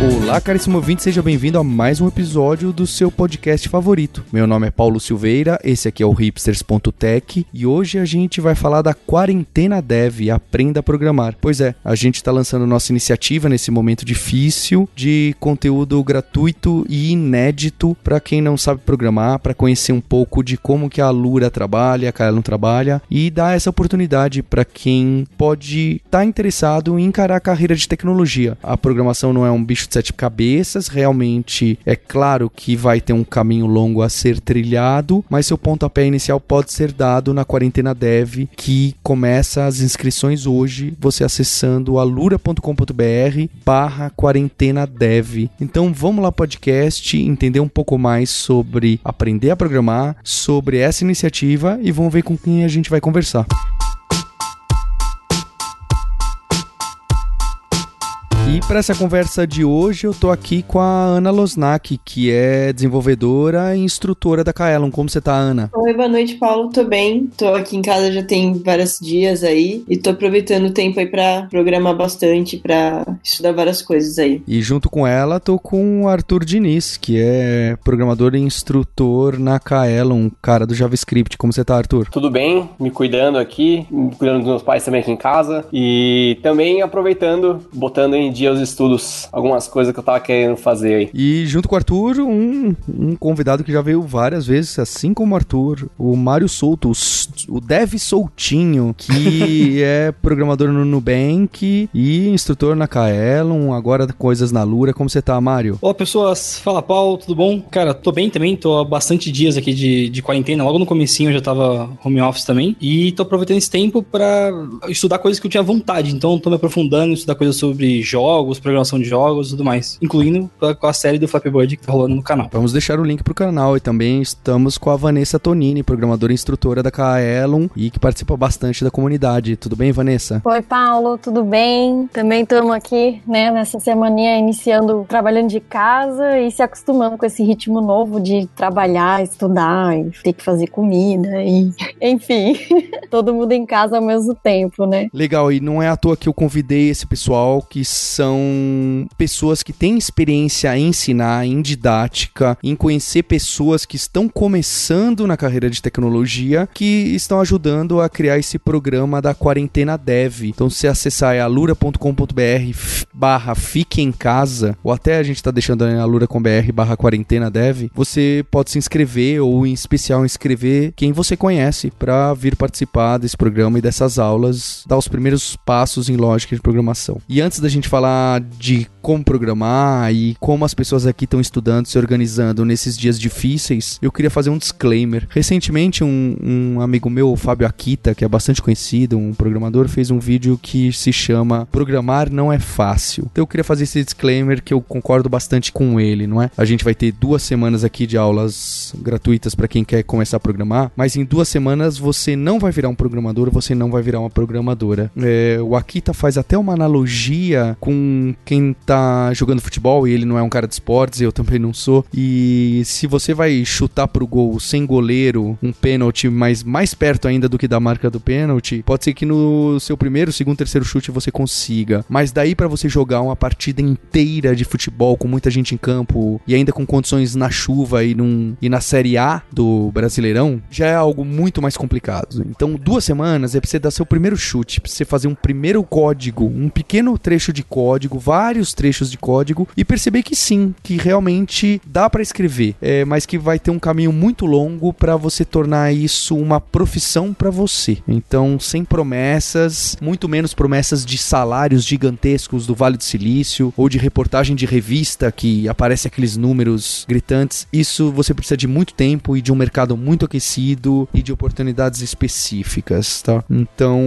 Olá, caríssimo ouvinte, seja bem-vindo a mais um episódio do seu podcast favorito. Meu nome é Paulo Silveira, esse aqui é o hipsters.tech e hoje a gente vai falar da quarentena dev, aprenda a programar. Pois é, a gente está lançando nossa iniciativa nesse momento difícil de conteúdo gratuito e inédito para quem não sabe programar, para conhecer um pouco de como que a Lura trabalha, a não trabalha e dar essa oportunidade para quem pode estar tá interessado em encarar a carreira de tecnologia. A programação não é um bicho de sete cabeças. Realmente, é claro que vai ter um caminho longo a ser trilhado, mas seu pontapé inicial pode ser dado na Quarentena Dev, que começa as inscrições hoje, você acessando alura.com.br barra quarentena dev. Então vamos lá podcast, entender um pouco mais sobre aprender a programar, sobre essa iniciativa e vamos ver com quem a gente vai conversar. E para essa conversa de hoje, eu tô aqui com a Ana Losnak, que é desenvolvedora e instrutora da Kaelon. Como você tá, Ana? Oi, boa noite, Paulo. Tô bem. Tô aqui em casa já tem vários dias aí e tô aproveitando o tempo aí para programar bastante, para estudar várias coisas aí. E junto com ela, tô com o Arthur Diniz, que é programador e instrutor na Kaelon, cara do JavaScript. Como você tá, Arthur? Tudo bem, me cuidando aqui, me cuidando dos meus pais também aqui em casa e também aproveitando, botando em dia os estudos, algumas coisas que eu tava querendo fazer aí. E junto com o Arthur, um, um convidado que já veio várias vezes, assim como o Arthur, o Mário Souto, o Dev Soltinho, que é programador no Nubank e instrutor na Kaelon, agora coisas na Lura. Como você tá, Mário? Olá, pessoas. Fala, Paulo, tudo bom? Cara, tô bem também, tô há bastante dias aqui de, de quarentena. Logo no comecinho eu já tava home office também. E tô aproveitando esse tempo para estudar coisas que eu tinha vontade. Então tô me aprofundando em estudar coisas sobre jogos, jogos, programação de jogos e tudo mais. Incluindo com a série do Flappy Bird que tá rolando no canal. Vamos deixar o link pro canal e também estamos com a Vanessa Tonini, programadora e instrutora da Kaelon e que participa bastante da comunidade. Tudo bem, Vanessa? Oi, Paulo, tudo bem? Também estamos aqui, né, nessa semaninha iniciando trabalhando de casa e se acostumando com esse ritmo novo de trabalhar, estudar e ter que fazer comida e, enfim, todo mundo em casa ao mesmo tempo, né? Legal, e não é à toa que eu convidei esse pessoal que são pessoas que têm experiência em ensinar, em didática, em conhecer pessoas que estão começando na carreira de tecnologia, que estão ajudando a criar esse programa da quarentena dev. Então, se acessar é alura.com.br barra fique em casa, ou até a gente está deixando em alura.com.br barra quarentena dev, você pode se inscrever ou em especial inscrever quem você conhece para vir participar desse programa e dessas aulas, dar os primeiros passos em lógica de programação. E antes da gente falar de como programar e como as pessoas aqui estão estudando, se organizando nesses dias difíceis, eu queria fazer um disclaimer. Recentemente, um, um amigo meu, o Fábio Akita, que é bastante conhecido, um programador, fez um vídeo que se chama Programar Não é Fácil. Então eu queria fazer esse disclaimer que eu concordo bastante com ele, não é? A gente vai ter duas semanas aqui de aulas gratuitas para quem quer começar a programar, mas em duas semanas você não vai virar um programador, você não vai virar uma programadora. É, o Akita faz até uma analogia com quem tá jogando futebol e ele não é um cara de esportes, eu também não sou. E se você vai chutar pro gol sem goleiro, um pênalti, mas mais perto ainda do que da marca do pênalti, pode ser que no seu primeiro, segundo, terceiro chute você consiga. Mas daí para você jogar uma partida inteira de futebol com muita gente em campo e ainda com condições na chuva e, num, e na Série A do Brasileirão, já é algo muito mais complicado. Então, duas semanas é pra você dar seu primeiro chute, pra você fazer um primeiro código, um pequeno trecho de código, vários trechos de código e perceber que sim, que realmente dá para escrever, é, mas que vai ter um caminho muito longo para você tornar isso uma profissão para você. Então, sem promessas, muito menos promessas de salários gigantescos do Vale do Silício ou de reportagem de revista que aparece aqueles números gritantes. Isso você precisa de muito tempo e de um mercado muito aquecido e de oportunidades específicas, tá? Então,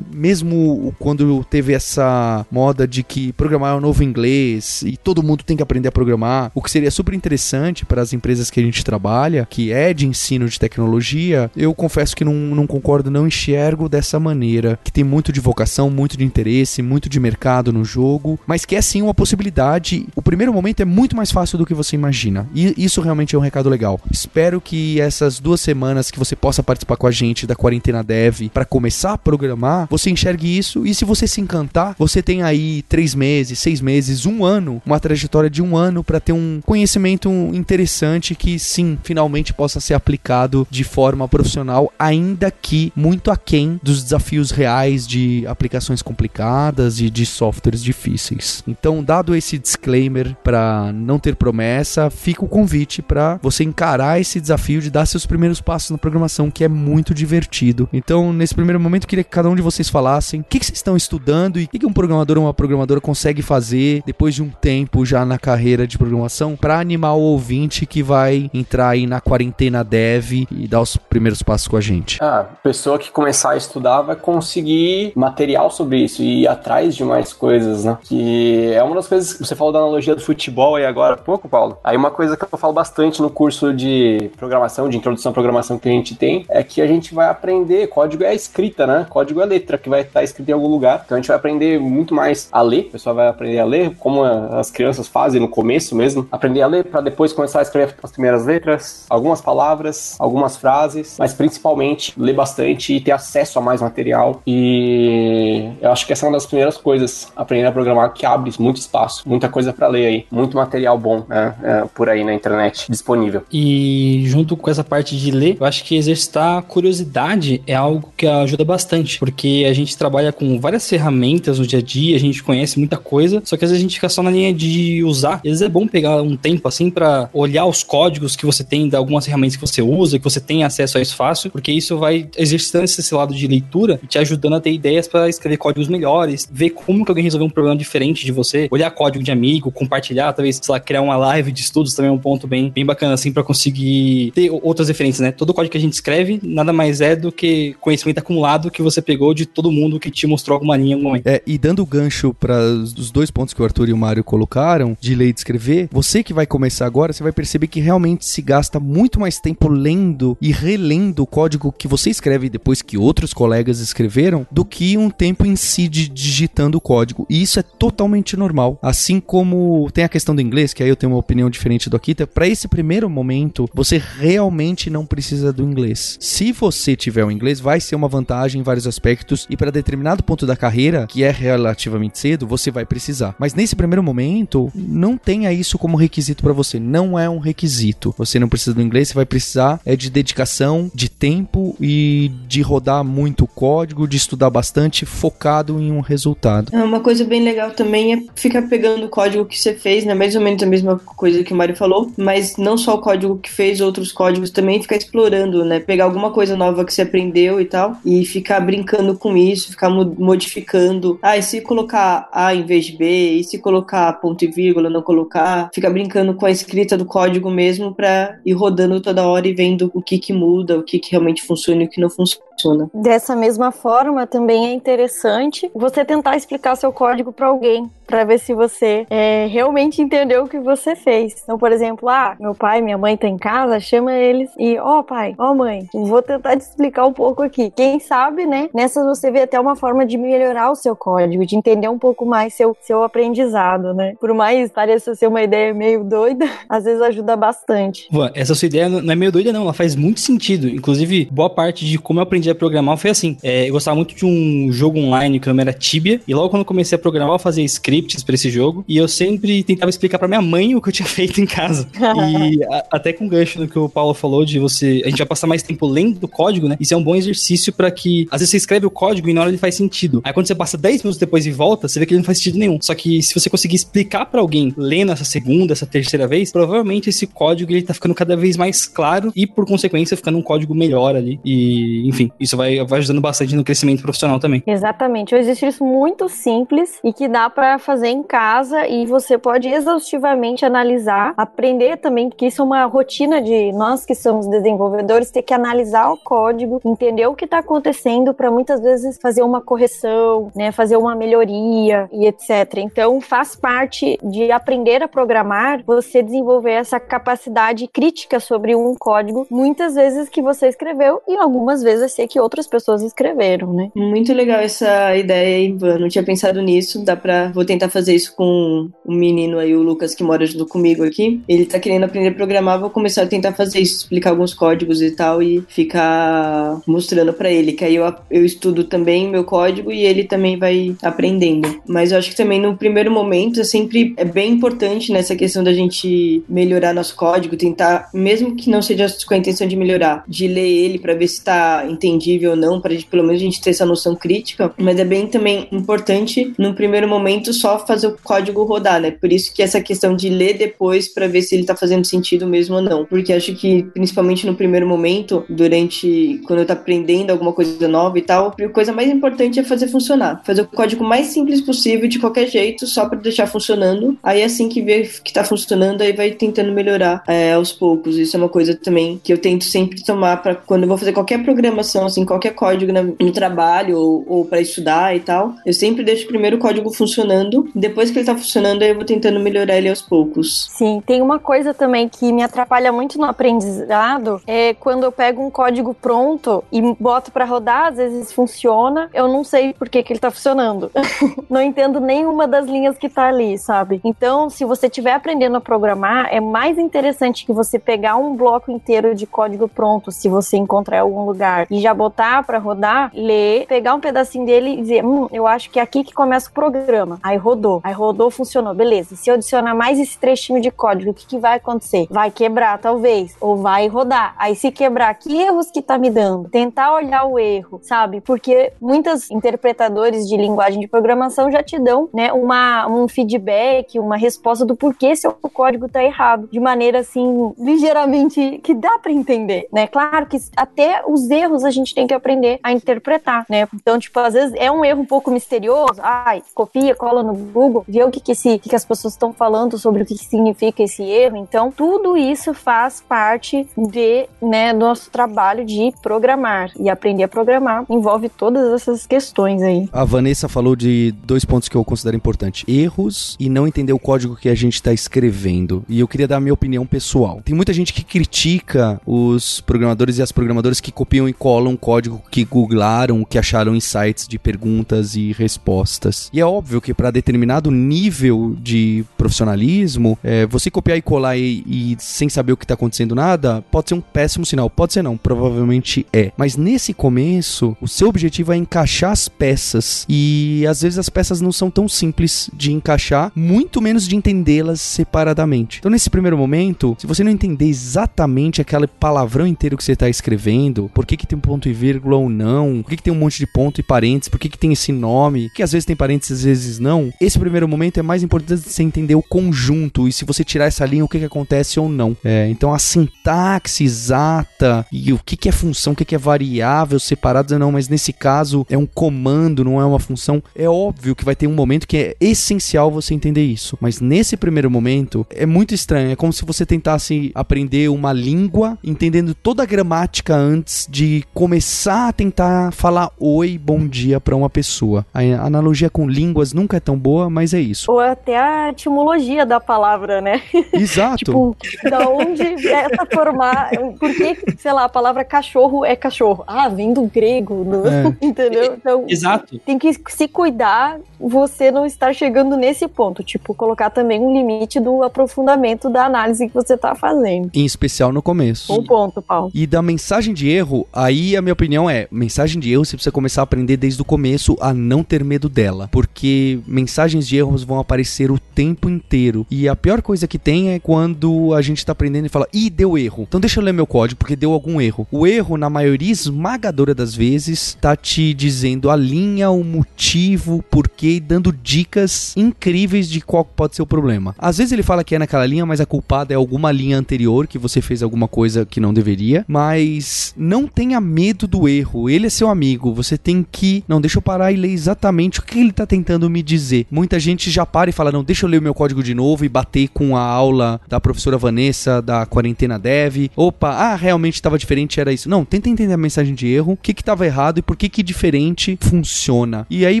mesmo quando teve essa moda de de que programar é o novo inglês e todo mundo tem que aprender a programar, o que seria super interessante para as empresas que a gente trabalha, que é de ensino de tecnologia, eu confesso que não, não concordo, não enxergo dessa maneira, que tem muito de vocação, muito de interesse, muito de mercado no jogo, mas que é sim uma possibilidade. O primeiro momento é muito mais fácil do que você imagina. E isso realmente é um recado legal. Espero que essas duas semanas que você possa participar com a gente da quarentena dev para começar a programar, você enxergue isso e se você se encantar, você tem aí três meses, seis meses, um ano, uma trajetória de um ano para ter um conhecimento interessante que sim, finalmente possa ser aplicado de forma profissional, ainda que muito aquém dos desafios reais de aplicações complicadas e de softwares difíceis. Então, dado esse disclaimer para não ter promessa, fica o convite para você encarar esse desafio de dar seus primeiros passos na programação, que é muito divertido. Então, nesse primeiro momento, queria que cada um de vocês falassem o que, que vocês estão estudando e o que, que um programador ou uma programadora consegue fazer depois de um tempo já na carreira de programação para animar o ouvinte que vai entrar aí na quarentena dev e dar os primeiros passos com a gente. Ah, pessoa que começar a estudar vai conseguir material sobre isso e ir atrás de mais coisas, né? Que é uma das coisas que você falou da analogia do futebol aí agora há pouco, Paulo. Aí uma coisa que eu falo bastante no curso de programação, de introdução à programação que a gente tem, é que a gente vai aprender, código é escrita, né? Código é letra que vai estar escrita em algum lugar. Então a gente vai aprender muito mais a ler, o pessoal vai aprender a ler, como as crianças fazem no começo mesmo, aprender a ler para depois começar a escrever as primeiras letras, algumas palavras, algumas frases, mas principalmente ler bastante e ter acesso a mais material. E eu acho que essa é uma das primeiras coisas, aprender a programar, que abre muito espaço, muita coisa para ler aí, muito material bom né, é, por aí na internet disponível. E junto com essa parte de ler, eu acho que exercitar a curiosidade é algo que ajuda bastante, porque a gente trabalha com várias ferramentas no dia a dia, a gente conhece muita coisa, só que às vezes a gente fica só na linha de usar. Às vezes é bom pegar um tempo assim para olhar os códigos que você tem de algumas ferramentas que você usa, que você tem acesso a isso fácil, porque isso vai exercitando esse lado de leitura e te ajudando a ter ideias para escrever códigos melhores, ver como que alguém resolveu um problema diferente de você, olhar código de amigo, compartilhar, talvez, sei lá, criar uma live de estudos também é um ponto bem, bem bacana assim para conseguir ter outras referências, né? Todo código que a gente escreve nada mais é do que conhecimento acumulado que você pegou de todo mundo que te mostrou alguma linha em algum momento. É, e dando gancho para os dois pontos que o Arthur e o Mário colocaram, de ler e escrever, você que vai começar agora, você vai perceber que realmente se gasta muito mais tempo lendo e relendo o código que você escreve depois que outros colegas escreveram, do que um tempo em si de digitando o código. E isso é totalmente normal. Assim como tem a questão do inglês, que aí eu tenho uma opinião diferente do Akita, para esse primeiro momento, você realmente não precisa do inglês. Se você tiver o inglês, vai ser uma vantagem em vários aspectos e para determinado ponto da carreira, que é relativamente cedo, você vai precisar. Mas nesse primeiro momento, não tenha isso como requisito para você. Não é um requisito. Você não precisa do inglês, você vai precisar é de dedicação, de tempo e de rodar muito código, de estudar bastante, focado em um resultado. Uma coisa bem legal também é ficar pegando o código que você fez, né? Mais ou menos a mesma coisa que o Mário falou, mas não só o código que fez, outros códigos também, ficar explorando, né? Pegar alguma coisa nova que você aprendeu e tal, e ficar brincando com isso, ficar modificando. Ah, e se colocar A em vez de B, e se colocar ponto e vírgula, não colocar, ficar brincando com a escrita do código mesmo para ir rodando toda hora e vendo o que que muda, o que que realmente funciona e o que não funciona. Dessa mesma forma, também é interessante você tentar explicar seu código para alguém, para ver se você é, realmente entendeu o que você fez. Então, por exemplo, ah, meu pai, minha mãe tá em casa, chama eles e, ó oh, pai, ó oh, mãe, vou tentar te explicar um pouco aqui. Quem sabe, né? Nessas você vê até uma forma de melhorar o seu código, de entender um pouco mais seu, seu aprendizado, né? Por mais pareça ser uma ideia meio doida, às vezes ajuda bastante. Essa sua ideia não é meio doida, não, ela faz muito sentido. Inclusive, boa parte de como eu aprendi a programar foi assim. É, eu gostava muito de um jogo online que o nome era Tibia, e logo quando eu comecei a programar, eu fazia scripts para esse jogo, e eu sempre tentava explicar para minha mãe o que eu tinha feito em casa. e a, até com gancho no que o Paulo falou de você, a gente vai passar mais tempo lendo o código, né? Isso é um bom exercício para que, às vezes você escreve o código e na hora ele faz sentido. Aí quando você passa 10 minutos depois e volta, você vê que ele não faz sentido nenhum. Só que se você conseguir explicar para alguém lendo essa segunda, essa terceira vez, provavelmente esse código ele tá ficando cada vez mais claro e por consequência ficando um código melhor ali. E, enfim, isso vai, vai ajudando bastante no crescimento profissional também. Exatamente. Um exercício muito simples e que dá para fazer em casa e você pode exaustivamente analisar, aprender também, porque isso é uma rotina de nós que somos desenvolvedores ter que analisar o código, entender o que está acontecendo para muitas vezes fazer uma correção, né, fazer uma melhoria e etc. Então, faz parte de aprender a programar você desenvolver essa capacidade crítica sobre um código, muitas vezes que você escreveu e algumas vezes sei que outras pessoas escreveram, né? Muito legal essa ideia, Ivan. Não tinha pensado nisso. Dá pra. Vou tentar fazer isso com o menino aí, o Lucas, que mora junto comigo aqui. Ele tá querendo aprender a programar, vou começar a tentar fazer isso, explicar alguns códigos e tal, e ficar mostrando para ele. Que aí eu, eu estudo também meu código e ele também vai aprendendo. Mas eu acho que também no primeiro momento é sempre é bem importante nessa questão da gente melhorar nosso código, tentar, mesmo que não seja com a intenção de melhorar, de ler ele para ver se tá entendível ou não, para pelo menos a gente ter essa noção crítica. Mas é bem também importante, no primeiro momento, só fazer o código rodar, né? Por isso que essa questão de ler depois para ver se ele tá fazendo sentido mesmo ou não. Porque acho que, principalmente no primeiro momento, durante quando eu tô aprendendo alguma coisa nova e tal, a coisa mais importante é fazer funcionar. Fazer o código mais simples possível, de qualquer jeito, só para deixar funcionando. Aí assim que vê que tá funcionando, aí vai tentando melhorar é, aos poucos. Isso é uma coisa também que eu tento sempre tomar para quando eu vou fazer qualquer programação, assim, qualquer código no trabalho ou, ou para estudar e tal. Eu sempre deixo primeiro o código funcionando. Depois que ele tá funcionando, aí eu vou tentando melhorar ele aos poucos. Sim, tem uma coisa também que me atrapalha muito no aprendizado é quando eu pego um código pronto e boto para rodar, às vezes funciona, eu não sei por que, que ele tá funcionando. não entendo nenhuma das linhas que tá ali, sabe? Então, se você estiver aprendendo a programar, é mais interessante que você pegar um bloco inteiro de código pronto, se você encontrar em algum lugar, e já botar para rodar, ler, pegar um pedacinho dele e dizer, hum, eu acho que é aqui que começa o programa. Aí rodou, aí rodou, funcionou, beleza. Se eu adicionar mais esse trechinho de código, o que, que vai acontecer? Vai quebrar, talvez, ou vai rodar. Aí se quebrar, que erros que tá me dando? Tentar olhar o erro, sabe? Porque muitos interpretadores de linguagem de programação já te dão, né, uma, um feedback, uma resposta do porquê seu código tá errado, de maneira assim, ligeiramente que dá para entender, né? Claro que até os erros a gente tem que aprender a interpretar, né? Então, tipo, às vezes é um erro um pouco misterioso, ai, copia, cola no Google, vê o que que, esse, que, que as pessoas estão falando sobre o que, que significa esse erro. Então, tudo isso faz parte de, né, nosso trabalho de programar e aprender a programar envolve todas essas questões aí. A Vanessa falou de dois pontos que eu considero importantes: erros e não entender o código que a gente está escrevendo. E eu queria dar a minha opinião pessoal. Tem muita gente que critica os programadores e as programadoras que copiam e colam código que googlaram, que acharam em sites de perguntas e respostas. E é óbvio que para determinado nível de profissionalismo, é, você copiar e colar e, e sem saber o que está acontecendo nada, pode ser um péssimo sinal. Pode ser não, provavelmente é. Mas nesse começo, o seu objetivo é encaixar as peças. E às vezes as peças não são tão simples de encaixar, muito menos de entendê-las separadamente. Então, nesse primeiro momento, se você não entender exatamente aquele palavrão inteiro que você está escrevendo, por que, que tem um ponto e vírgula ou não, por que, que tem um monte de ponto e parênteses, por que, que tem esse nome, que às vezes tem parênteses, às vezes não, esse primeiro momento é mais importante você entender o conjunto e se você tirar essa linha, o que, que acontece ou não. É, então, a sintaxe exata e o que, que é função, o que, que é variável separados, não, mas nesse caso é um comando, não é uma função. É óbvio que vai ter um momento que é essencial você entender isso, mas nesse primeiro momento é muito estranho. É como se você tentasse aprender uma língua entendendo toda a gramática antes de começar a tentar falar oi, bom dia para uma pessoa. A analogia com línguas nunca é tão boa, mas é isso. Ou até a etimologia da palavra, né? Exato. tipo, da onde essa formar, por que, sei lá, a palavra cachorro é cachorro? Ah, vem do grego, no... é. entendeu? Então, Exato. Tem que se cuidar você não estar chegando nesse ponto, tipo, colocar também um limite do aprofundamento da análise que você tá fazendo. Em especial no começo. Um ponto, Paulo. E da mensagem de erro, aí a minha opinião é, mensagem de erro você precisa começar a aprender desde o começo a não ter medo dela, porque mensagens de erros vão aparecer o tempo inteiro. E a pior coisa que tem é quando a gente tá aprendendo e fala, ih, deu erro. Então deixa eu ler meu código porque deu algum erro. O erro, na maioria esmagadora das vezes, tá te dizendo a linha, o motivo, porquê, dando dicas incríveis de qual pode ser o problema. Às vezes ele fala que é naquela linha, mas a culpada é alguma linha anterior que você fez alguma coisa que não deveria. Mas não tenha medo do erro. Ele é seu amigo. Você tem que. Não, deixa eu parar e ler exatamente o que ele tá tentando me dizer. Muita gente já para e fala: não, deixa eu ler o meu código de novo e bater com a aula da professora Vanessa da quarentena dev. Opa, ah, realmente estava diferente, era isso. Não, tenta entender a mensagem de erro, o que que tava errado e por que que diferente funciona. E aí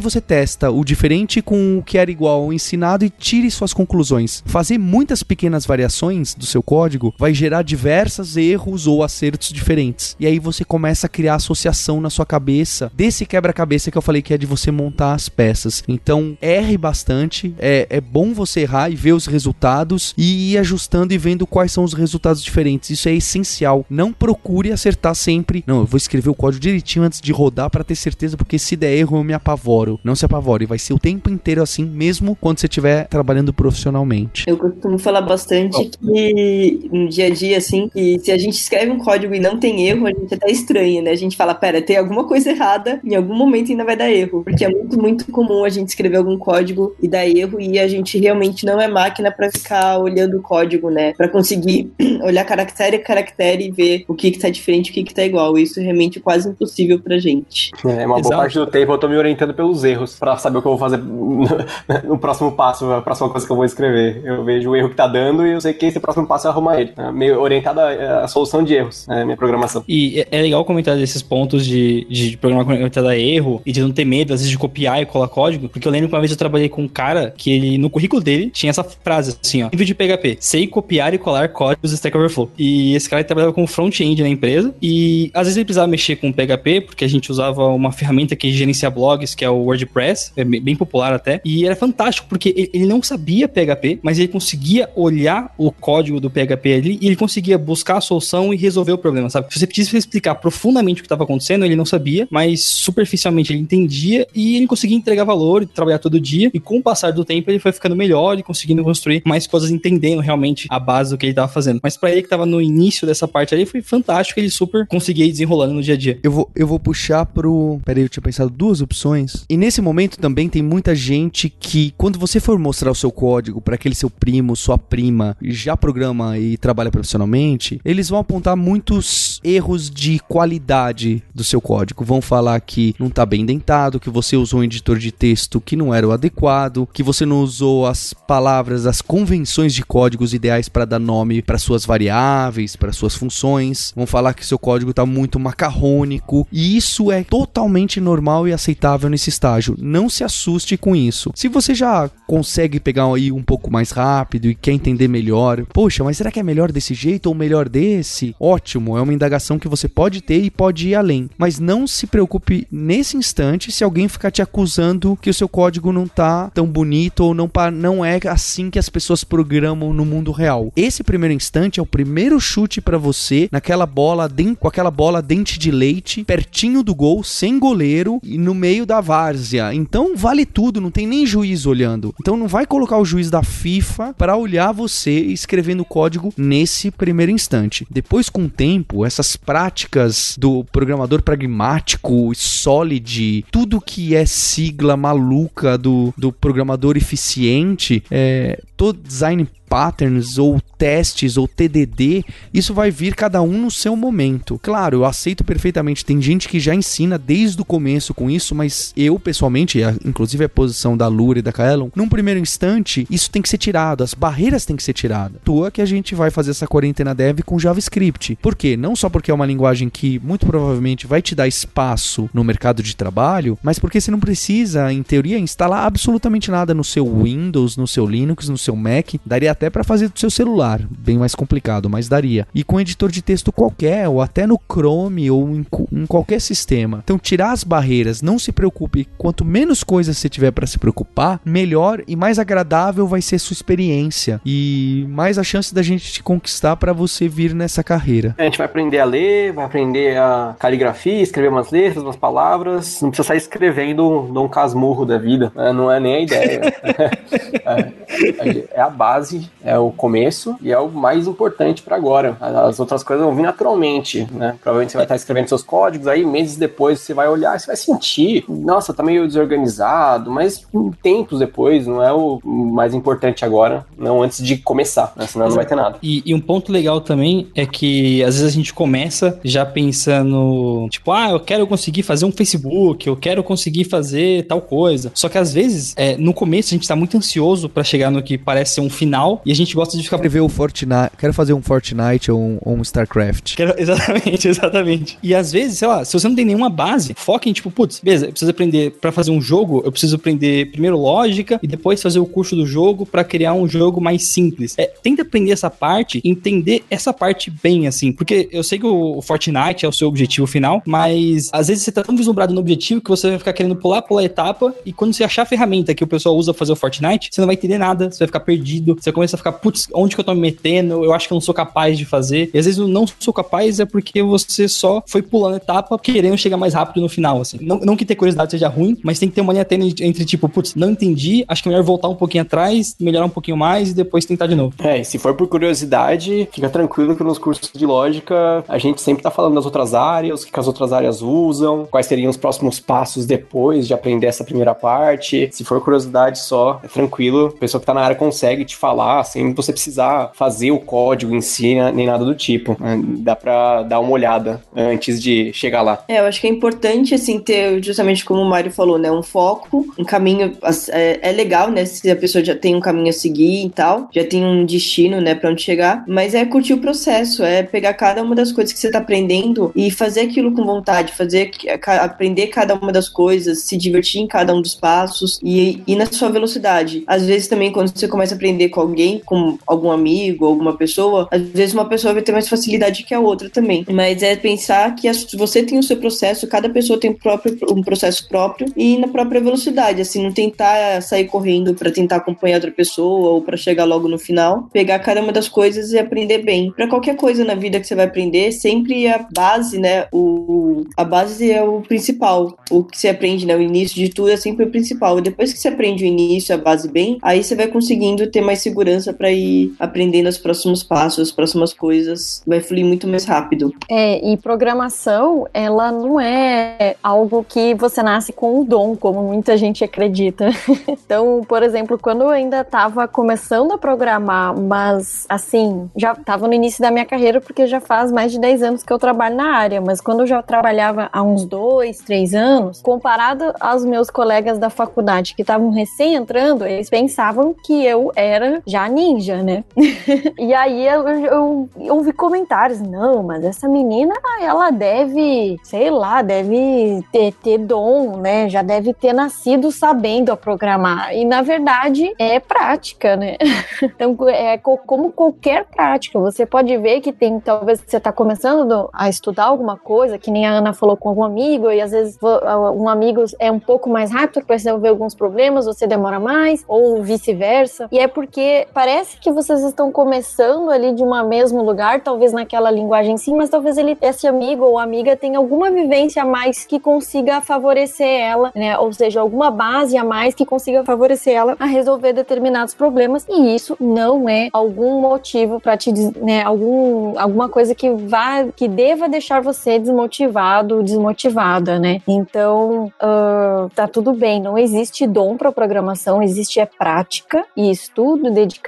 você testa. O diferente com o que era igual ao ensinado e tire suas conclusões. Fazer muitas pequenas variações do seu código vai gerar diversos erros ou acertos diferentes. E aí você começa a criar associação na sua cabeça desse quebra-cabeça que eu falei que é de você montar as peças. Então, erre bastante, é, é bom você errar e ver os resultados e ir ajustando e vendo quais são os resultados diferentes. Isso é essencial. Não procure acertar sempre. Não, eu vou escrever o código direitinho antes de rodar para ter certeza, porque se der erro eu me apavoro. Não se apavore, vai ser o tempo inteiro assim, mesmo quando você estiver trabalhando profissionalmente. Eu costumo falar bastante oh. que no dia a dia, assim, que se a gente escreve um código e não tem erro, a gente até estranha, né? A gente fala, pera, tem alguma coisa errada, em algum momento ainda vai dar erro. Porque é muito, muito comum a gente escrever algum código e dar erro e a gente realmente não é máquina para ficar olhando o código, né? Para conseguir olhar caractere a caractere e ver o que que tá diferente e o que que tá igual. Isso é realmente quase impossível pra gente. É, uma Exato. boa parte do tempo eu tô me orientando pelos erros para saber o que eu vou fazer no, próximo passo, a próxima coisa que eu vou escrever. Eu vejo o erro que tá dando e eu sei que esse próximo passo é arrumar ele. É meio orientado à, solução de erros, né, minha programação. E é, é legal comentar desses pontos de, de programar orientado a erro e de não ter medo, às vezes, de copiar e colar código, porque eu lembro que uma vez eu trabalhei com um cara que ele, no currículo dele, tinha essa frase assim, ó, nível de PHP, sei copiar e colar códigos Stack Overflow. E esse cara trabalhava com front-end na empresa e às vezes ele precisava mexer com PHP, porque a gente usava uma ferramenta que gerencia blogs, que é o WordPress, é bem popular até, e era fantástico, porque ele não sabia PHP, mas ele conseguia olhar o código do PHP ali e ele conseguia buscar a solução e resolver o problema, sabe? Se você pedisse explicar profundamente o que estava acontecendo, ele não sabia, mas superficialmente ele entendia e ele conseguia entregar valor e trabalhar todo dia. E com o passar do tempo, ele foi ficando melhor e conseguindo construir mais coisas, entendendo realmente a base do que ele estava fazendo. Mas para ele que estava no início dessa parte ali, foi fantástico, ele super conseguia ir desenrolando no dia a dia. Eu vou, eu vou puxar pro. Peraí, eu tinha pensado duas opções. E nesse momento também tem muita gente que, quando você for mostrar o seu código para aquele seu primo, sua prima, já programa e trabalha profissionalmente, eles vão apontar muitos erros de qualidade do seu código. Vão falar que não tá bem dentado, que você usou um editor de texto que não era o adequado, que você não usou as palavras, as convenções de códigos ideais para dar nome para suas variáveis, para suas funções. Vão falar que seu código tá muito macarrônico, e isso é totalmente normal e aceitável nesse estágio. Não se assuste com isso. Se você já consegue pegar aí um pouco mais rápido e quer entender melhor, poxa, mas será que é melhor desse jeito ou melhor desse? Ótimo, é uma indagação que você pode ter e pode ir além. Mas não se preocupe nesse instante se alguém ficar te acusando que o seu código não tá tão bonito ou não, não é assim que as pessoas programam no mundo real. Esse primeiro instante é o primeiro chute para você naquela bola, com aquela bola dente de leite, pertinho do gol, sem goleiro e no meio da várzea. Então vale tudo, não tem nem juiz olhando. Então não vai colocar o juiz da FIFA para olhar você escrevendo código nesse primeiro instante. Depois, com o tempo, essas práticas do programador pragmático, solid, tudo que é sigla maluca do, do programador eficiente, é, todo design patterns ou testes ou TDD, isso vai vir cada um no seu momento. Claro, eu aceito perfeitamente, tem gente que já ensina desde o começo com isso, mas eu pessoalmente, inclusive a posição da Lura e da Kaelon, num primeiro instante, isso tem que ser tirado, as barreiras têm que ser tiradas. Tua que a gente vai fazer essa quarentena dev com JavaScript. Por quê? Não só porque é uma linguagem que muito provavelmente vai te dar espaço no mercado de trabalho, mas porque você não precisa, em teoria, instalar absolutamente nada no seu Windows, no seu Linux, no seu Mac. Daria até para fazer do seu celular, bem mais complicado, mas daria. E com editor de texto qualquer, ou até no Chrome, ou em, em qualquer sistema. Então, tirar as barreiras, não se preocupe. Quanto menos coisas você tiver para se preocupar, melhor e mais agradável vai ser sua experiência. E mais a chance da gente te conquistar para você vir nessa carreira. A gente vai aprender a ler, vai aprender a caligrafia, escrever umas letras, umas palavras. Não precisa sair escrevendo Dom Casmurro da vida. Né? Não é nem a ideia. é, é a base, é o começo e é o mais importante para agora. As outras coisas vão vir naturalmente, né? Provavelmente você vai estar escrevendo seus códigos, aí meses depois você vai olhar, você vai sentir, nossa, tá meio desorganizado, mas tempos depois, não é o mais importante agora, não antes de começar, né? senão não vai ter nada. E, e um ponto legal também é que às vezes a gente começa já pensando, tipo, ah, eu quero conseguir fazer um Facebook, eu quero conseguir fazer tal coisa. Só que às vezes, é, no começo a gente tá muito ansioso para chegar no que parece ser um final e a gente gosta de ficar. Quero ver o Fortnite. Quero fazer um Fortnite ou um, ou um StarCraft. Quero- Exatamente, exatamente. E às vezes, sei lá, se você não tem nenhuma base, foca em tipo, putz, beleza, eu preciso aprender pra fazer um jogo, eu preciso aprender primeiro lógica e depois fazer o curso do jogo pra criar um jogo mais simples. É, tenta aprender essa parte, entender essa parte bem, assim, porque eu sei que o Fortnite é o seu objetivo final, mas às vezes você tá tão vislumbrado no objetivo que você vai ficar querendo pular, pular a etapa e quando você achar a ferramenta que o pessoal usa pra fazer o Fortnite, você não vai entender nada, você vai ficar perdido, você começa a ficar, putz, onde que eu tô me metendo? Eu acho que eu não sou capaz de fazer. E às vezes eu não sou capaz é porque você só foi pulando etapa querendo chegar mais rápido no final, assim. Não, não que ter curiosidade seja ruim, mas tem que ter uma linha tênue entre, tipo, putz, não entendi, acho que é melhor voltar um pouquinho atrás, melhorar um pouquinho mais e depois tentar de novo. É, e se for por curiosidade, fica tranquilo que nos cursos de lógica a gente sempre tá falando das outras áreas, o que as outras áreas usam, quais seriam os próximos passos depois de aprender essa primeira parte. Se for curiosidade só, é tranquilo, a pessoa que tá na área consegue te falar, sem você precisar fazer o código em si, né, nem nada do tipo. né? Dá pra dar uma olhada antes de chegar lá. É, eu acho que é importante, assim, ter, justamente como o Mário falou, né, um foco, um caminho, é, é legal, né, se a pessoa já tem um caminho a seguir e tal, já tem um destino, né, pra onde chegar, mas é curtir o processo, é pegar cada uma das coisas que você tá aprendendo e fazer aquilo com vontade, fazer, aprender cada uma das coisas, se divertir em cada um dos passos e ir na sua velocidade. Às vezes também, quando você começa a aprender com alguém, com algum amigo, alguma pessoa, às vezes uma pessoa vai ter mais facilidade que a outra também. Mas é pensar que você tem o seu processo, cada pessoa tem o próprio, um processo próprio e na própria velocidade, assim, não tentar sair correndo pra tentar acompanhar outra pessoa ou pra chegar logo no final, pegar cada uma das coisas e aprender bem. Pra qualquer coisa na vida que você vai aprender, sempre a base, né, o a base é o principal. O que você aprende, né, o início de tudo é sempre o principal. E depois que você aprende o início, a base bem, aí você vai conseguindo ter mais segurança pra ir aprendendo os próximos passos, as próximas coisas, vai fluir muito mais rápido. É, e programação, ela não é algo que você nasce com um dom, como muita gente acredita. então, por exemplo, quando eu ainda estava começando a programar, mas assim, já estava no início da minha carreira, porque já faz mais de 10 anos que eu trabalho na área, mas quando eu já trabalhava há uns 2, 3 anos, comparado aos meus colegas da faculdade que estavam recém entrando, eles pensavam que eu era já ninja, né? E aí eu, eu, eu ouvi comentários, não, mas essa menina, ela deve, sei lá, deve ter, ter dom, né? Já deve ter nascido sabendo a programar. E na verdade é prática, né? Então é co- como qualquer prática. Você pode ver que tem, talvez você está começando a estudar alguma coisa, que nem a Ana falou com algum amigo, e às vezes um amigo é um pouco mais rápido para resolver alguns problemas, você demora mais, ou vice-versa. E é porque parece que vocês estão começando ali de um mesmo lugar, talvez naquela linguagem sim, mas talvez ele, esse amigo ou amiga tenha alguma vivência a mais que consiga favorecer ela, né? Ou seja, alguma base a mais que consiga favorecer ela a resolver determinados problemas. E isso não é algum motivo para te, né? Algum, alguma coisa que vá, que deva deixar você desmotivado, desmotivada, né? Então, ah, tá tudo bem. Não existe dom para programação, existe é prática e estudo, dedicação,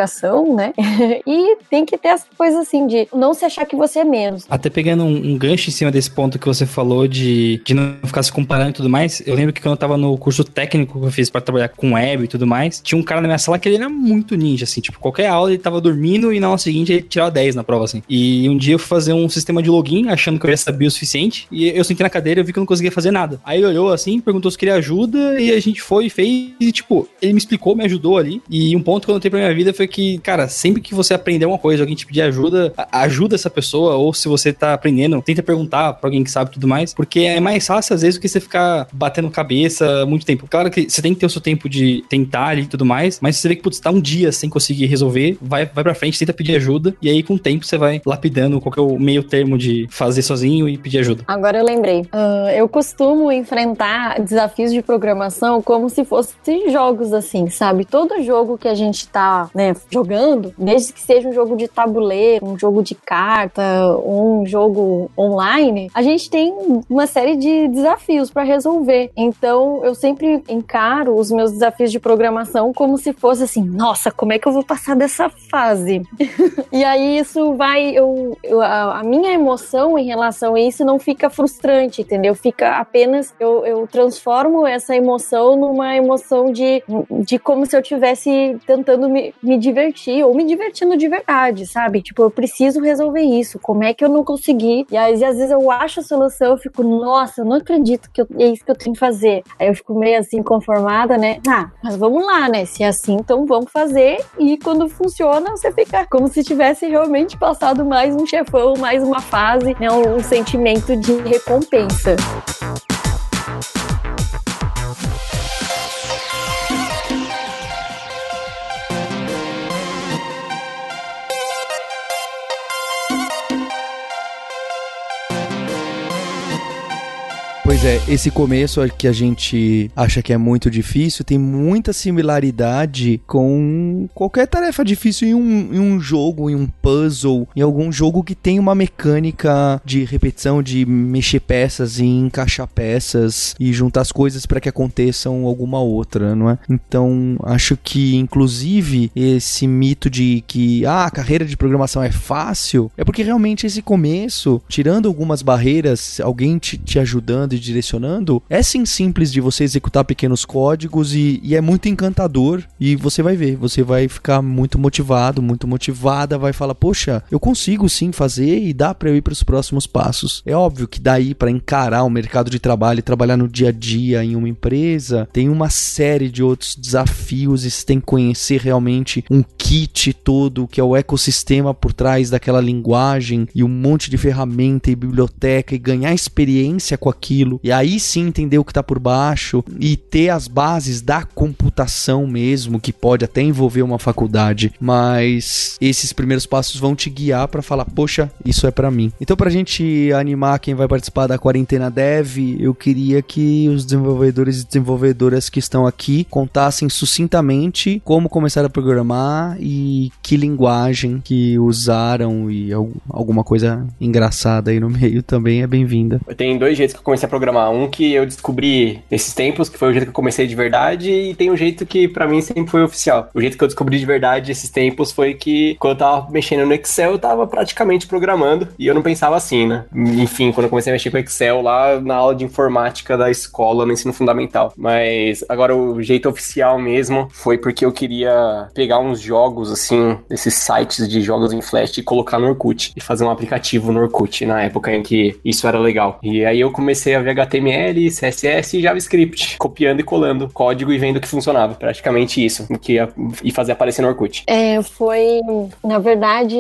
né? e tem que ter essa coisa assim de não se achar que você é menos. Até pegando um, um gancho em cima desse ponto que você falou de, de não ficar se comparando e tudo mais, eu lembro que quando eu tava no curso técnico que eu fiz pra trabalhar com web e tudo mais, tinha um cara na minha sala que ele era muito ninja, assim, tipo, qualquer aula ele tava dormindo e na aula seguinte ele tirava 10 na prova, assim. E um dia eu fui fazer um sistema de login, achando que eu ia saber o suficiente, e eu sentei na cadeira e vi que eu não conseguia fazer nada. Aí ele olhou assim, perguntou se queria ajuda, e a gente foi e fez, e tipo, ele me explicou, me ajudou ali. E um ponto que eu notei pra minha vida foi que, cara, sempre que você aprender uma coisa, alguém te pedir ajuda, ajuda essa pessoa, ou se você tá aprendendo, tenta perguntar pra alguém que sabe tudo mais, porque é mais fácil às vezes do que você ficar batendo cabeça muito tempo. Claro que você tem que ter o seu tempo de tentar ali e tudo mais, mas se você vê que, putz, tá um dia sem conseguir resolver, vai, vai pra frente, tenta pedir ajuda, e aí com o tempo você vai lapidando qual que é o meio termo de fazer sozinho e pedir ajuda. Agora eu lembrei. Ah, eu costumo enfrentar desafios de programação como se fossem jogos assim, sabe? Todo jogo que a gente tá, né, jogando, desde que seja um jogo de tabuleiro, um jogo de carta, um jogo online, a gente tem uma série de desafios para resolver. Então, eu sempre encaro os meus desafios de programação como se fosse assim, nossa, como é que eu vou passar dessa fase? E aí isso vai, eu, eu- a, minha emoção em relação a isso não fica frustrante, entendeu? Fica apenas. Eu, eu transformo essa emoção numa emoção de, de como se eu tivesse tentando me, me divertir ou me divertindo de verdade, sabe? Tipo, eu preciso resolver isso. Como é que eu não consegui? E às vezes eu acho a solução, eu fico, nossa, eu não acredito que eu, é isso que eu tenho que fazer. Aí eu fico meio assim conformada, né? Ah, mas vamos lá, né? Se é assim, então vamos fazer. E quando funciona, você fica como se tivesse realmente passado mais um chefão, mais uma fase, né? Um sentimento de recompensa. É, esse começo que a gente acha que é muito difícil tem muita similaridade com qualquer tarefa difícil em um, em um jogo, em um puzzle, em algum jogo que tem uma mecânica de repetição, de mexer peças e encaixar peças e juntar as coisas para que aconteçam alguma outra, não é? Então, acho que inclusive esse mito de que ah, a carreira de programação é fácil, é porque realmente esse começo, tirando algumas barreiras, alguém te, te ajudando e direcionando, é sim simples de você executar pequenos códigos e, e, é muito encantador. E você vai ver, você vai ficar muito motivado, muito motivada, vai falar: Poxa, eu consigo sim fazer e dá para eu ir para os próximos passos. É óbvio que daí para encarar o mercado de trabalho e trabalhar no dia a dia em uma empresa, tem uma série de outros desafios e você tem que conhecer realmente um kit todo, que é o ecossistema por trás daquela linguagem e um monte de ferramenta e biblioteca e ganhar experiência com aquilo aquilo, e aí sim entender o que está por baixo e ter as bases da computação mesmo, que pode até envolver uma faculdade, mas esses primeiros passos vão te guiar para falar, poxa, isso é para mim. Então, pra gente animar quem vai participar da quarentena dev, eu queria que os desenvolvedores e desenvolvedoras que estão aqui contassem sucintamente como começaram a programar e que linguagem que usaram e alguma coisa engraçada aí no meio também é bem-vinda. Tem dois jeitos que eu comecei a programar. Um que eu descobri esses tempos, que foi o jeito que eu comecei de verdade, e tem um jeito que para mim sempre foi oficial. O jeito que eu descobri de verdade esses tempos foi que quando eu tava mexendo no Excel, eu tava praticamente programando e eu não pensava assim, né? Enfim, quando eu comecei a mexer com Excel lá na aula de informática da escola, no ensino fundamental. Mas agora o jeito oficial mesmo foi porque eu queria pegar uns jogos assim, esses sites de jogos em Flash e colocar no Orkut e fazer um aplicativo no Orkut na época em que isso era legal. E aí eu comecei a ver HTML, CSS e JavaScript, copiando e colando código e vendo que funcionava. Praticamente isso, que ia, e fazer aparecer no Orkut. É, foi, na verdade,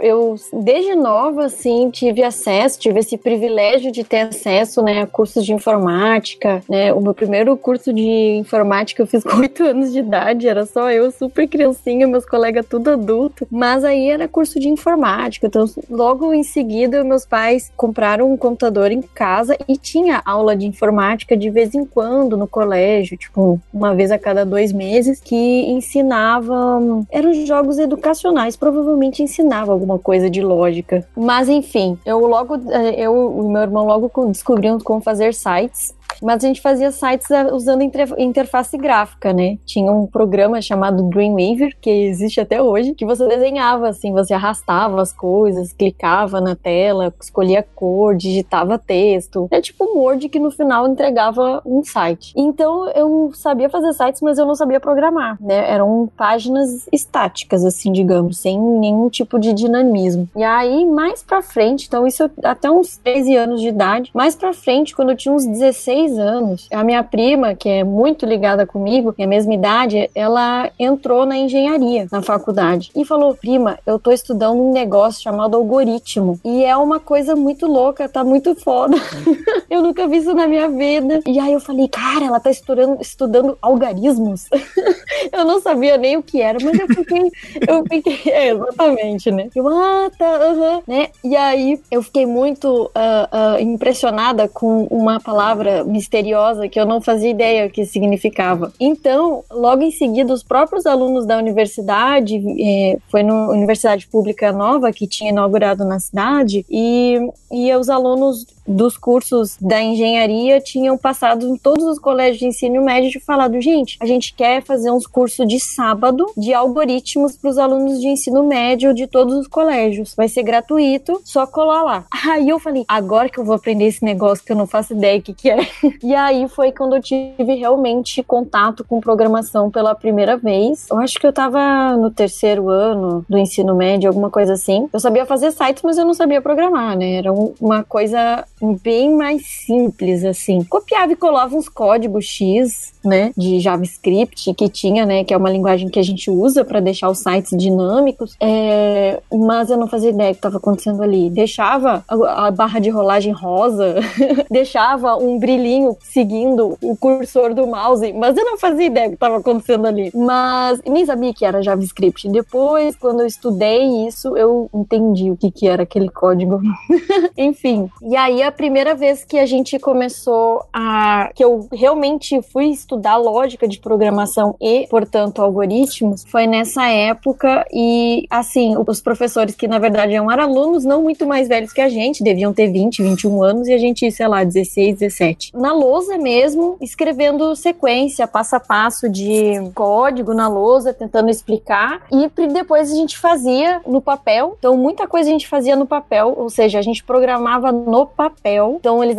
eu desde nova, assim, tive acesso, tive esse privilégio de ter acesso, né, a cursos de informática, né, o meu primeiro curso de informática eu fiz com 8 anos de idade, era só eu, super criancinha, meus colegas tudo adulto, mas aí era curso de informática, então logo em seguida meus pais compraram um computador em casa e tinha aula de informática de vez em quando no colégio, tipo, uma vez a cada dois meses, que ensinava. Eram jogos educacionais, provavelmente ensinava alguma coisa de lógica. Mas enfim, eu logo, eh, eu e meu irmão logo descobrimos como fazer sites mas a gente fazia sites eh, usando interface gráfica, né? Tinha um programa chamado Dreamweaver, que existe até hoje, que você desenhava assim, você arrastava as coisas, clicava na tela, escolhia cor, digitava texto. É tipo um Word que no final entregava um site. Então eu sabia fazer sites, mas eu não sabia programar, né? Eram páginas estáticas, assim, digamos, sem nenhum tipo de dinamismo. E aí, mais pra frente, então isso até uns 13 anos de idade, mais pra frente, quando eu tinha uns 16 16 anos, a minha prima, que é muito ligada comigo, é a mesma idade, ela entrou na engenharia na faculdade e falou: Prima, eu tô estudando um negócio chamado algoritmo e é uma coisa muito louca, tá muito foda. eu nunca vi isso na minha vida. E aí eu falei: Cara, ela tá estudando, estudando algarismos. eu não sabia nem o que era, mas eu fiquei, eu fiquei, é, exatamente, né? Eu, ah, tá, uhum, né? E aí eu fiquei muito uh, uh, impressionada com uma palavra misteriosa que eu não fazia ideia o que significava. Então, logo em seguida, os próprios alunos da universidade, é, foi na Universidade Pública Nova que tinha inaugurado na cidade, e, e os alunos dos cursos da engenharia tinham passado em todos os colégios de ensino médio e falado, gente, a gente quer fazer uns cursos de sábado de algoritmos para os alunos de ensino médio de todos os colégios. Vai ser gratuito, só colar lá. Aí eu falei, agora que eu vou aprender esse negócio que eu não faço ideia o que, que é. E aí foi quando eu tive realmente contato com programação pela primeira vez. Eu acho que eu tava no terceiro ano do ensino médio, alguma coisa assim. Eu sabia fazer sites, mas eu não sabia programar, né? Era uma coisa bem mais simples, assim. Copiava e colava uns códigos X, né, de JavaScript que tinha, né, que é uma linguagem que a gente usa para deixar os sites dinâmicos, é, mas eu não fazia ideia do que estava acontecendo ali. Deixava a, a barra de rolagem rosa, deixava um brilhinho seguindo o cursor do mouse, mas eu não fazia ideia do que estava acontecendo ali. Mas nem sabia que era JavaScript. Depois, quando eu estudei isso, eu entendi o que, que era aquele código. Enfim, e aí a primeira vez que a gente começou a. que eu realmente fui estudar lógica de programação e, portanto, algoritmos, foi nessa época. E, assim, os professores que na verdade eram alunos não muito mais velhos que a gente, deviam ter 20, 21 anos, e a gente, sei lá, 16, 17. Na lousa mesmo, escrevendo sequência, passo a passo de código na lousa, tentando explicar. E depois a gente fazia no papel. Então, muita coisa a gente fazia no papel, ou seja, a gente programava no papel papel. Então, eles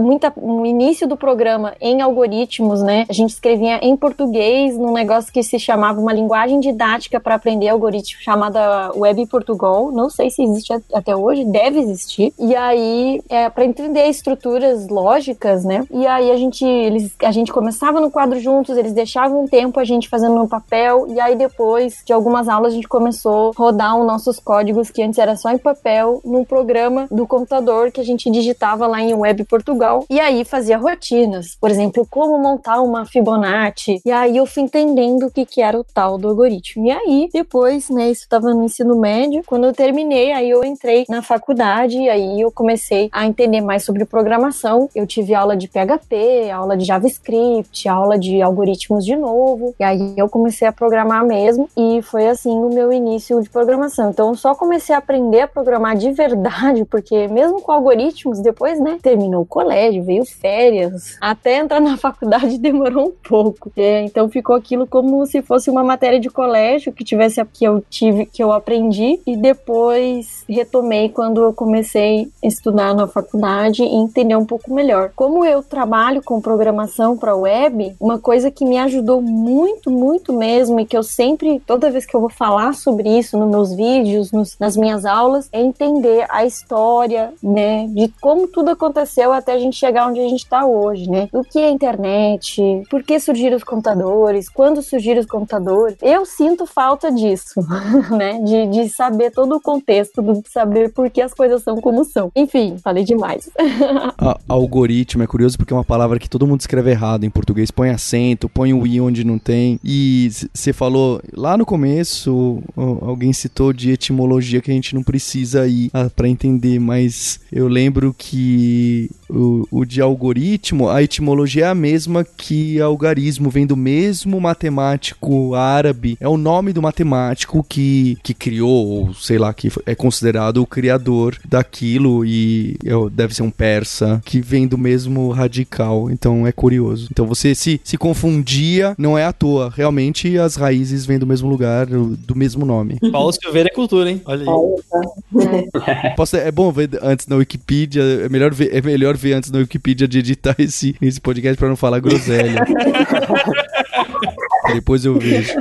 muita, no início do programa em algoritmos, né? A gente escrevia em português num negócio que se chamava uma linguagem didática para aprender algoritmo chamada Web Portugal. Não sei se existe até hoje, deve existir. E aí, é, para entender estruturas lógicas, né? E aí a gente, eles, a gente começava no quadro juntos, eles deixavam um tempo a gente fazendo no papel, e aí depois de algumas aulas a gente começou a rodar os nossos códigos que antes era só em papel, num programa do computador que a gente digitava lá em Web Portugal e aí fazia rotinas, por exemplo, como montar uma Fibonacci. E aí eu fui entendendo o que, que era o tal do algoritmo. E aí, depois, né, isso estava no ensino médio, quando eu terminei, aí eu entrei na faculdade e aí eu comecei a entender mais sobre programação. Eu tive aula de PHP, aula de JavaScript, aula de algoritmos de novo. E aí eu comecei a programar mesmo e foi assim o meu início de programação. Então eu só comecei a aprender a programar de verdade, porque mesmo com algoritmos depois, né, terminou o colégio, veio férias, até entrar na faculdade demorou um pouco. É, então ficou aquilo como se fosse uma matéria de colégio que tivesse que eu tive, que eu aprendi e depois retomei quando eu comecei a estudar na faculdade e entender um pouco melhor. Como eu trabalho com programação para web, uma coisa que me ajudou muito, muito mesmo e que eu sempre, toda vez que eu vou falar sobre isso nos meus vídeos, nos, nas minhas aulas, é entender a história, né, de como tudo aconteceu até a gente chegar onde a gente está hoje, né? O que é internet? Por que surgiram os computadores? Quando surgiram os computadores? Eu sinto falta disso, né? De, de saber todo o contexto, de saber por que as coisas são como são. Enfim, falei demais. A, algoritmo é curioso porque é uma palavra que todo mundo escreve errado em português. Põe acento, põe o i onde não tem. E você falou lá no começo, alguém citou de etimologia que a gente não precisa ir ah, para entender, mas eu lembro que o, o, de algoritmo, a etimologia é a mesma que algarismo, vem do mesmo matemático árabe. É o nome do matemático que, que criou, ou sei lá, que é considerado o criador daquilo e é, deve ser um persa, que vem do mesmo radical. Então é curioso. Então você se, se confundia, não é à toa. Realmente as raízes vêm do mesmo lugar, do, do mesmo nome. Paulo Silveira é cultura, hein? Olha aí. Posso, é bom ver antes na Wikipedia é melhor ver, é melhor ver antes na Wikipedia de editar esse, esse podcast para não falar groselha. Depois eu vejo.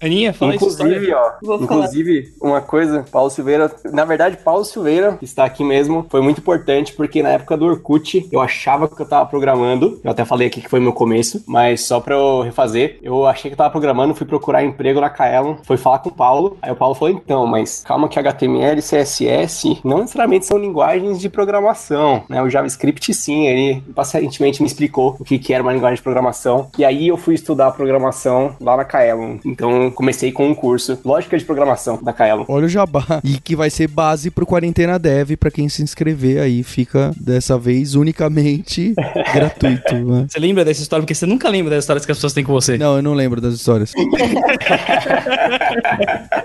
Aninha, fala Inclusive, ó, Vou inclusive, falar. uma coisa, Paulo Silveira, na verdade, Paulo Silveira, que está aqui mesmo, foi muito importante, porque na época do Orkut, eu achava que eu tava programando, eu até falei aqui que foi meu começo, mas só pra eu refazer, eu achei que eu tava programando, fui procurar emprego na Kaelon, fui falar com o Paulo, aí o Paulo falou, então, mas calma que HTML e CSS não necessariamente são linguagens de programação, né, o JavaScript sim, ele pacientemente me explicou o que que era uma linguagem de programação, e aí eu fui estudar programação lá na Kaelon, Então comecei com um curso, lógica de programação da Kaelon. Olha o jabá. E que vai ser base pro Quarentena Dev para quem se inscrever aí. Fica dessa vez unicamente gratuito. Né? Você lembra dessa história? Porque você nunca lembra das histórias que as pessoas têm com você. Não, eu não lembro das histórias.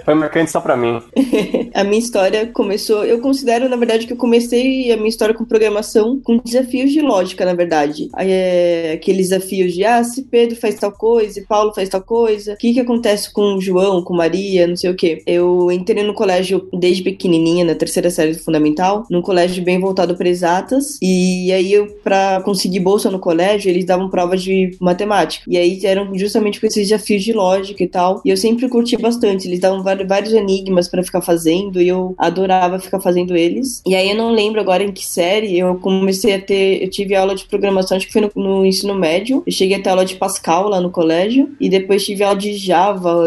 Foi marcante só pra mim. a minha história começou. Eu considero, na verdade, que eu comecei a minha história com programação com desafios de lógica, na verdade. Aí, é, aqueles desafios de, ah, se Pedro faz tal coisa e Paulo faz tal coisa, o que, que acontece com o João, com Maria, não sei o quê. Eu entrei no colégio desde pequenininha, na terceira série do fundamental, num colégio bem voltado para exatas. E aí, eu, pra conseguir bolsa no colégio, eles davam provas de matemática. E aí eram justamente com esses desafios de lógica e tal. E eu sempre curti bastante. Eles davam vários enigmas para ficar fazendo e eu adorava ficar fazendo eles. E aí eu não lembro agora em que série eu comecei a ter. Eu tive aula de programação, acho que foi no, no ensino médio. Eu cheguei a ter aula de Pascal lá no colégio. E depois tive aula de Java,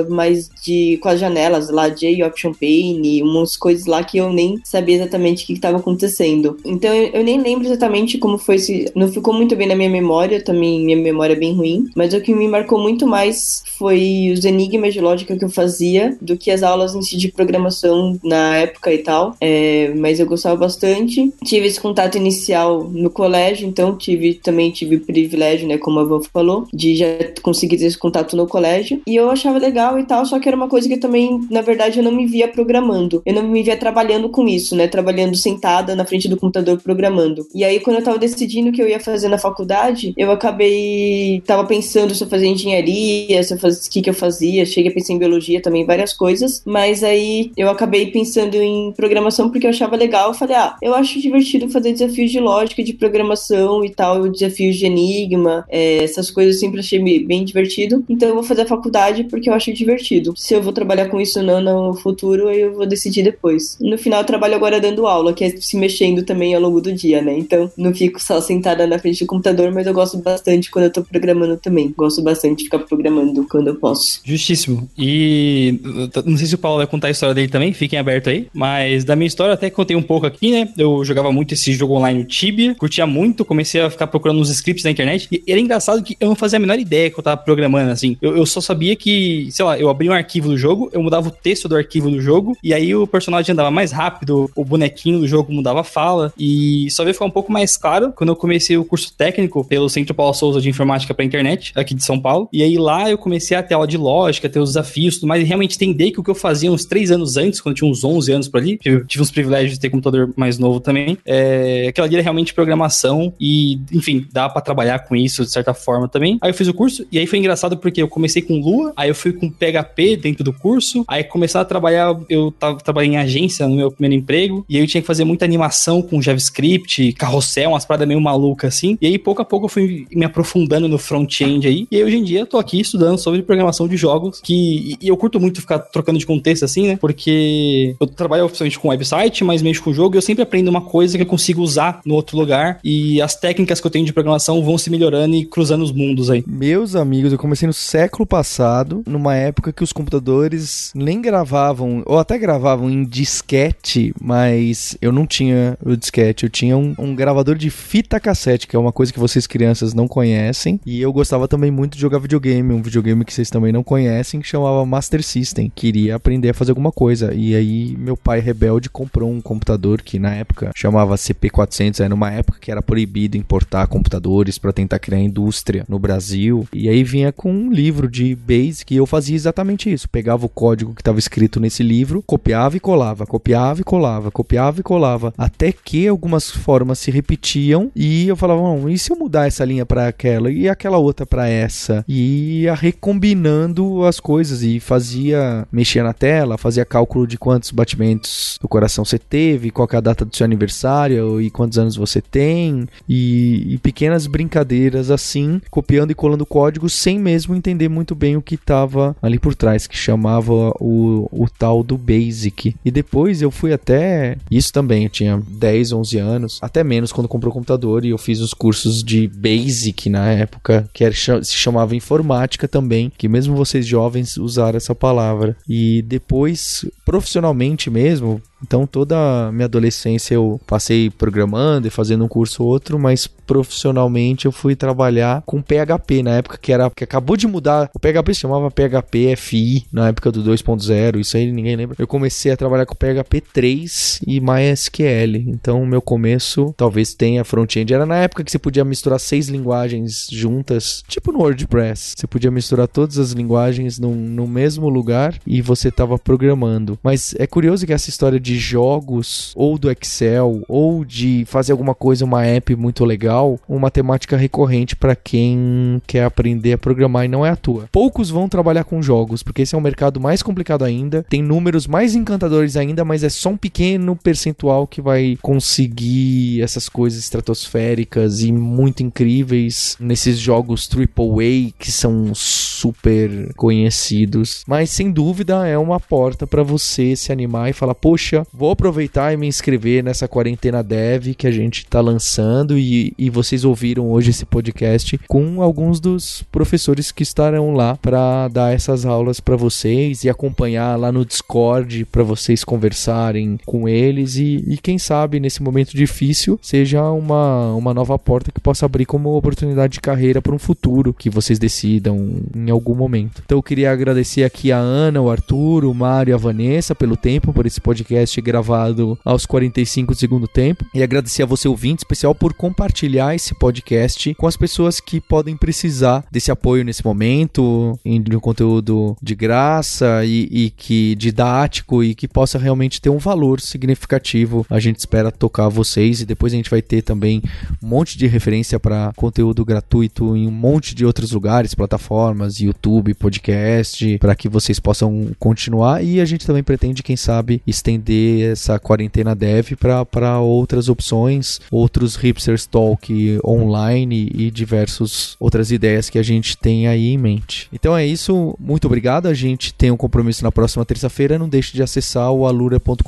mas de com as janelas lá, J Option Pane, umas coisas lá que eu nem sabia exatamente o que estava acontecendo. Então eu, eu, nem lembro exatamente como foi esse. Não ficou muito bem na minha memória, também minha memória é bem ruim. Mas o que me marcou muito mais foi os enigmas de lógica que eu fazia do que as aulas em si de programação na época e tal. É, mas eu gostava bastante. Tive esse contato inicial no colégio, então tive também tive o privilégio, né, como a Van falou, de já conseguir ter esse contato no colégio. E eu achava legal e tal, só que era uma coisa que também, na verdade, eu não me via programando. Eu não me via trabalhando com isso, né, trabalhando sentada na frente do computador programando. E aí, quando eu tava decidindo o que eu ia fazer na faculdade, eu acabei tava pensando se eu fazia engenharia, se eu o que, que eu fazia, cheguei a pensar em biologia também, várias coisas, mas aí eu acabei pensando em programação porque eu achava legal. Eu falei, ah, eu acho divertido fazer desafios de lógica, de programação e tal, desafios de enigma, é, essas coisas eu sempre achei bem divertido. Então eu vou fazer a faculdade porque eu acho divertido. Se eu vou trabalhar com isso ou não no futuro, eu vou decidir depois. No final, eu trabalho agora dando aula, que é se mexendo também ao longo do dia, né? Então não fico só sentada na frente do computador, mas eu gosto bastante quando eu tô programando também. Gosto bastante de ficar programando quando eu posso. Justíssimo. E não sei se o Paulo vai contar a história dele também, fiquem abertos aí. Mas da minha história até contei um pouco aqui, né? Eu jogava muito esse jogo online, o Tibia, curtia muito, comecei a ficar procurando uns scripts na internet. E era engraçado que eu não fazia a menor ideia que eu tava programando, assim. Eu, eu só sabia que, sei lá, eu abria um arquivo do jogo, eu mudava o texto do arquivo do jogo, e aí o personagem andava mais rápido, o bonequinho do jogo mudava a fala. E só veio ficar um pouco mais claro quando eu comecei o curso técnico pelo Centro Paulo Souza de Informática para Internet, aqui de São Paulo. E aí lá eu comecei a ter aula de lógica, ter os desafios, e realmente entender que o que eu fazia uns três anos antes, quando eu tinha uns 11 anos por ali, eu tive uns privilégios de ter computador mais novo também, é, aquela ali era realmente programação e, enfim, dá para trabalhar com isso de certa forma também. Aí eu fiz o curso e aí foi engraçado porque eu comecei com Lua, aí eu fui com PHP dentro do curso, aí começar a trabalhar, eu tava trabalhando em agência no meu primeiro emprego, e aí eu tinha que fazer muita animação com JavaScript, carrossel, umas paradas meio malucas assim, e aí pouco a pouco eu fui me aprofundando no front-end aí, e aí hoje em dia eu tô aqui estudando sobre programação de jogos, que e eu curto muito ficar trocando de contexto assim, né, porque eu trabalho oficialmente com website, mas mexo com jogo e eu sempre aprendo uma coisa que eu consigo usar no outro lugar, e as técnicas que eu tenho de programação vão se melhorando e cruzando os mundos aí. Meus amigos, eu comecei no século passado, numa época que os computadores nem gravavam, ou até gravavam em disquete, mas eu não tinha o disquete, eu tinha um, um gravador de fita cassete, que é uma coisa que vocês crianças não conhecem, e eu gostava também muito de jogar videogame, um videogame que vocês também não conhecem, que chamava Master System. Queria aprender a fazer alguma coisa, e aí meu pai rebelde comprou um computador que na época chamava CP400, era numa época que era proibido importar computadores para tentar criar indústria no Brasil, e aí vinha com um livro de Basic e eu fazia exatamente isso, pegava o código que estava escrito nesse livro, copiava e colava, copiava e colava, copiava e colava, até que algumas formas se repetiam e eu falava, e se eu mudar essa linha para aquela e aquela outra para essa? E ia recombinando as coisas e fazia, mexia na tela, fazia cálculo de quantos batimentos do coração você teve, qual é a data do seu aniversário e quantos anos você tem e, e pequenas brincadeiras assim, copiando e colando código sem mesmo entender muito bem o que estava ali por trás, que chamava o, o tal do Basic. E depois eu fui até. Isso também, eu tinha 10, 11 anos, até menos quando comprou o computador, e eu fiz os cursos de Basic na época, que era, se chamava informática também, que mesmo vocês jovens usaram essa palavra. E depois, profissionalmente mesmo, Então toda a minha adolescência eu passei programando e fazendo um curso ou outro, mas profissionalmente eu fui trabalhar com PHP na época que era que acabou de mudar. O PHP se chamava PHP FI na época do 2.0, isso aí ninguém lembra. Eu comecei a trabalhar com PHP 3 e MySQL. Então o meu começo talvez tenha front-end. Era na época que você podia misturar seis linguagens juntas, tipo no WordPress. Você podia misturar todas as linguagens no, mesmo lugar e você estava programando. Mas é curioso que essa história de jogos ou do Excel ou de fazer alguma coisa, uma app muito legal, uma temática recorrente para quem quer aprender a programar e não é a tua. Poucos vão trabalhar com jogos, porque esse é um mercado mais complicado ainda, tem números mais encantadores ainda, mas é só um pequeno percentual que vai conseguir essas coisas estratosféricas e muito incríveis nesses jogos AAA que são super conhecidos. Mas sem dúvida é uma porta para você se animar e falar: "Poxa, vou aproveitar e me inscrever nessa quarentena dev que a gente está lançando e, e vocês ouviram hoje esse podcast com alguns dos professores que estarão lá para dar essas aulas para vocês e acompanhar lá no Discord para vocês conversarem com eles e, e, quem sabe nesse momento difícil seja uma, uma nova porta que possa abrir como oportunidade de carreira para um futuro que vocês decidam em algum momento. Então eu queria agradecer aqui a Ana, o Arthur, o Mário e a Vanessa pelo tempo, por esse podcast gravado aos 45 do segundo tempo e agradecer a você ouvinte especial por compartilhar esse podcast com as pessoas que podem precisar desse apoio nesse momento, de um conteúdo de graça e, e que didático e que possa realmente ter um valor significativo. A gente espera tocar vocês e depois a gente vai ter também um monte de referência para conteúdo gratuito em um monte de outros lugares, plataformas, YouTube, podcast, para que vocês possam continuar e a gente também pretende, quem sabe, estender essa quarentena dev para outras opções, outros hipsters talk online e diversas outras ideias que a gente tem aí em mente. Então é isso, muito obrigado. A gente tem um compromisso na próxima terça-feira. Não deixe de acessar o alura.com.br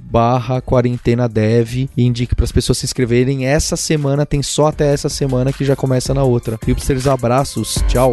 barra quarentena dev e indique para as pessoas se inscreverem. Essa semana tem só até essa semana que já começa na outra. Hipsters, abraços, tchau!